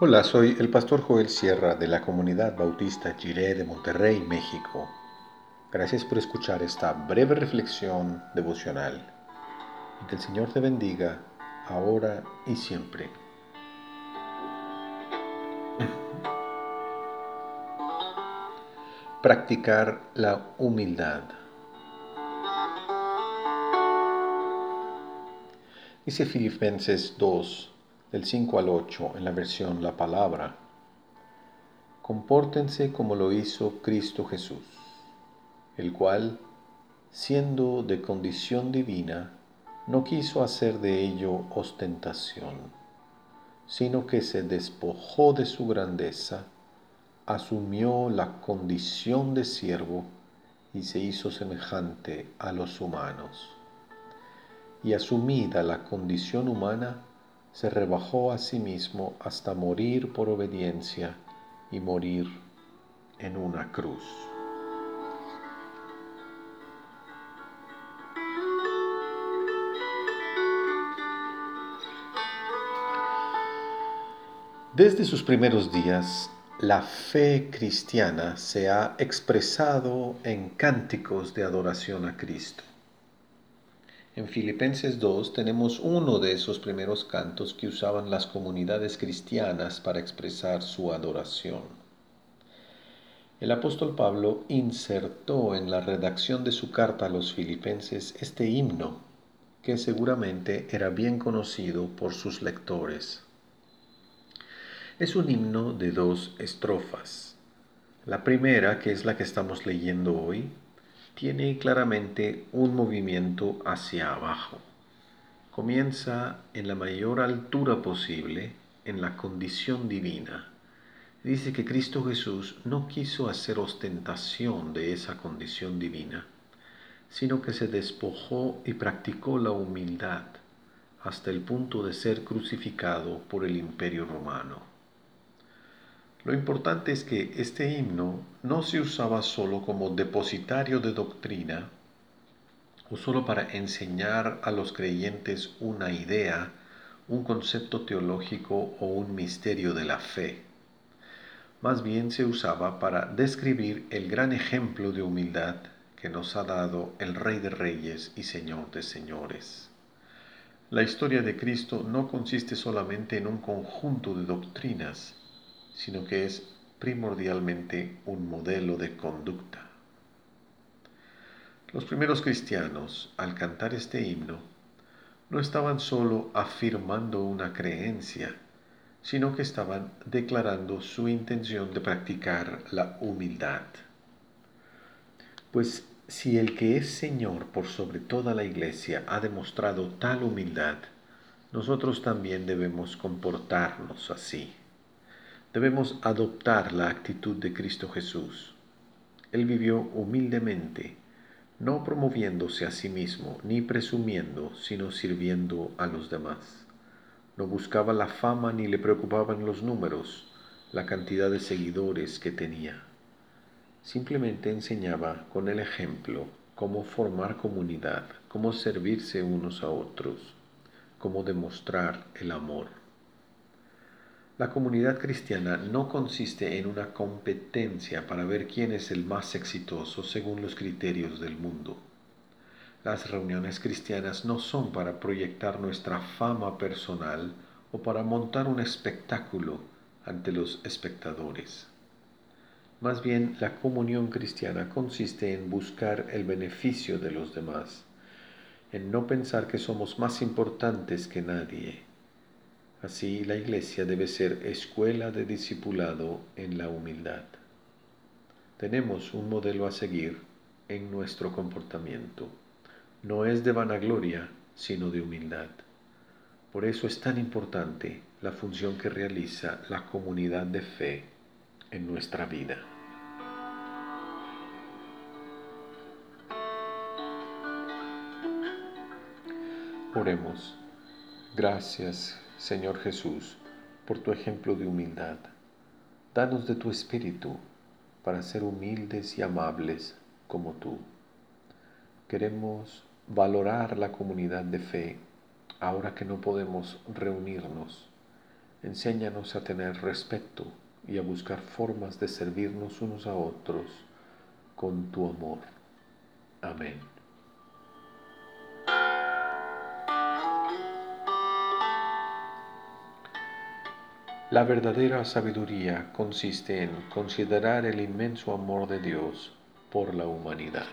Hola, soy el pastor Joel Sierra de la comunidad bautista Jiré de Monterrey, México. Gracias por escuchar esta breve reflexión devocional. Y que el Señor te bendiga ahora y siempre. Practicar la humildad. Dice Filipenses 2, del 5 al 8, en la versión La Palabra. Compórtense como lo hizo Cristo Jesús, el cual, siendo de condición divina, no quiso hacer de ello ostentación, sino que se despojó de su grandeza, asumió la condición de siervo y se hizo semejante a los humanos y asumida la condición humana, se rebajó a sí mismo hasta morir por obediencia y morir en una cruz. Desde sus primeros días, la fe cristiana se ha expresado en cánticos de adoración a Cristo. En Filipenses 2 tenemos uno de esos primeros cantos que usaban las comunidades cristianas para expresar su adoración. El apóstol Pablo insertó en la redacción de su carta a los filipenses este himno, que seguramente era bien conocido por sus lectores. Es un himno de dos estrofas. La primera, que es la que estamos leyendo hoy, tiene claramente un movimiento hacia abajo. Comienza en la mayor altura posible, en la condición divina. Dice que Cristo Jesús no quiso hacer ostentación de esa condición divina, sino que se despojó y practicó la humildad hasta el punto de ser crucificado por el imperio romano. Lo importante es que este himno no se usaba solo como depositario de doctrina o solo para enseñar a los creyentes una idea, un concepto teológico o un misterio de la fe. Más bien se usaba para describir el gran ejemplo de humildad que nos ha dado el Rey de Reyes y Señor de Señores. La historia de Cristo no consiste solamente en un conjunto de doctrinas, sino que es primordialmente un modelo de conducta. Los primeros cristianos, al cantar este himno, no estaban solo afirmando una creencia, sino que estaban declarando su intención de practicar la humildad. Pues si el que es Señor por sobre toda la iglesia ha demostrado tal humildad, nosotros también debemos comportarnos así debemos adoptar la actitud de Cristo Jesús. Él vivió humildemente, no promoviéndose a sí mismo, ni presumiendo, sino sirviendo a los demás. No buscaba la fama ni le preocupaban los números, la cantidad de seguidores que tenía. Simplemente enseñaba con el ejemplo cómo formar comunidad, cómo servirse unos a otros, cómo demostrar el amor. La comunidad cristiana no consiste en una competencia para ver quién es el más exitoso según los criterios del mundo. Las reuniones cristianas no son para proyectar nuestra fama personal o para montar un espectáculo ante los espectadores. Más bien, la comunión cristiana consiste en buscar el beneficio de los demás, en no pensar que somos más importantes que nadie Así la iglesia debe ser escuela de discipulado en la humildad. Tenemos un modelo a seguir en nuestro comportamiento. No es de vanagloria, sino de humildad. Por eso es tan importante la función que realiza la comunidad de fe en nuestra vida. Oremos. Gracias Señor Jesús, por tu ejemplo de humildad. Danos de tu espíritu para ser humildes y amables como tú. Queremos valorar la comunidad de fe ahora que no podemos reunirnos. Enséñanos a tener respeto y a buscar formas de servirnos unos a otros con tu amor. Amén. La verdadera sabiduría consiste en considerar el inmenso amor de Dios por la humanidad.